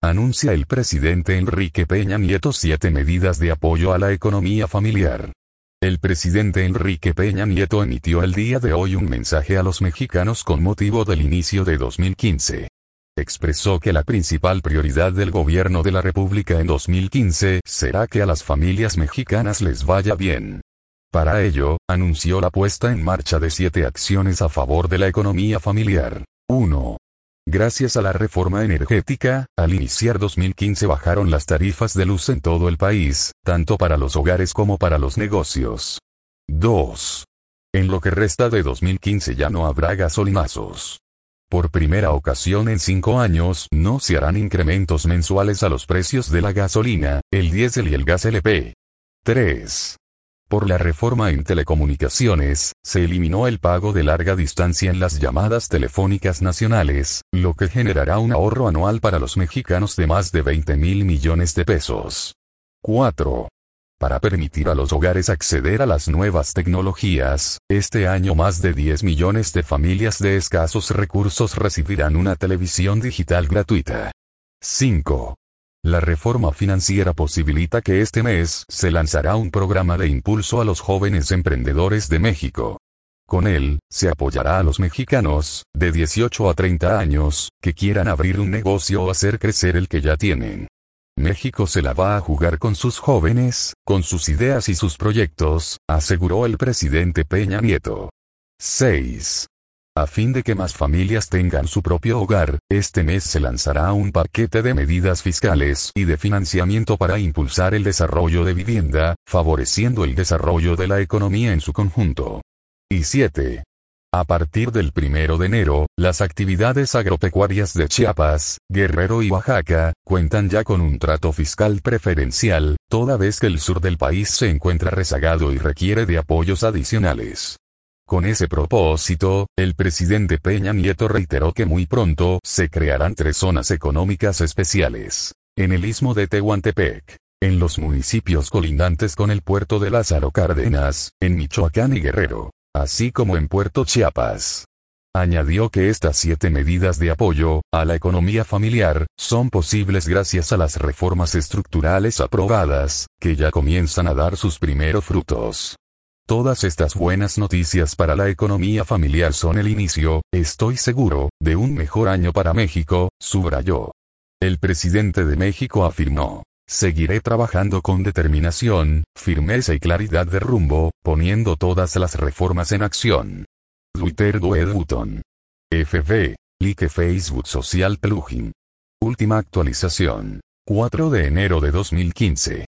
Anuncia el presidente Enrique Peña Nieto siete medidas de apoyo a la economía familiar. El presidente Enrique Peña Nieto emitió el día de hoy un mensaje a los mexicanos con motivo del inicio de 2015. Expresó que la principal prioridad del gobierno de la República en 2015 será que a las familias mexicanas les vaya bien. Para ello, anunció la puesta en marcha de siete acciones a favor de la economía familiar. 1. Gracias a la reforma energética, al iniciar 2015 bajaron las tarifas de luz en todo el país, tanto para los hogares como para los negocios. 2. En lo que resta de 2015 ya no habrá gasolinazos. Por primera ocasión en cinco años no se harán incrementos mensuales a los precios de la gasolina, el diésel y el gas LP. 3. Por la reforma en telecomunicaciones, se eliminó el pago de larga distancia en las llamadas telefónicas nacionales, lo que generará un ahorro anual para los mexicanos de más de 20 mil millones de pesos. 4. Para permitir a los hogares acceder a las nuevas tecnologías, este año más de 10 millones de familias de escasos recursos recibirán una televisión digital gratuita. 5. La reforma financiera posibilita que este mes se lanzará un programa de impulso a los jóvenes emprendedores de México. Con él, se apoyará a los mexicanos, de 18 a 30 años, que quieran abrir un negocio o hacer crecer el que ya tienen. México se la va a jugar con sus jóvenes, con sus ideas y sus proyectos, aseguró el presidente Peña Nieto. 6. A fin de que más familias tengan su propio hogar, este mes se lanzará un paquete de medidas fiscales y de financiamiento para impulsar el desarrollo de vivienda, favoreciendo el desarrollo de la economía en su conjunto. Y 7. A partir del primero de enero, las actividades agropecuarias de Chiapas, Guerrero y Oaxaca, cuentan ya con un trato fiscal preferencial, toda vez que el sur del país se encuentra rezagado y requiere de apoyos adicionales. Con ese propósito, el presidente Peña Nieto reiteró que muy pronto se crearán tres zonas económicas especiales. En el istmo de Tehuantepec, en los municipios colindantes con el puerto de Lázaro Cárdenas, en Michoacán y Guerrero, así como en Puerto Chiapas. Añadió que estas siete medidas de apoyo a la economía familiar son posibles gracias a las reformas estructurales aprobadas, que ya comienzan a dar sus primeros frutos. Todas estas buenas noticias para la economía familiar son el inicio, estoy seguro, de un mejor año para México, subrayó. El presidente de México afirmó. Seguiré trabajando con determinación, firmeza y claridad de rumbo, poniendo todas las reformas en acción. Twitter Doed Button. FB. Like Facebook Social Plugin. Última actualización. 4 de enero de 2015.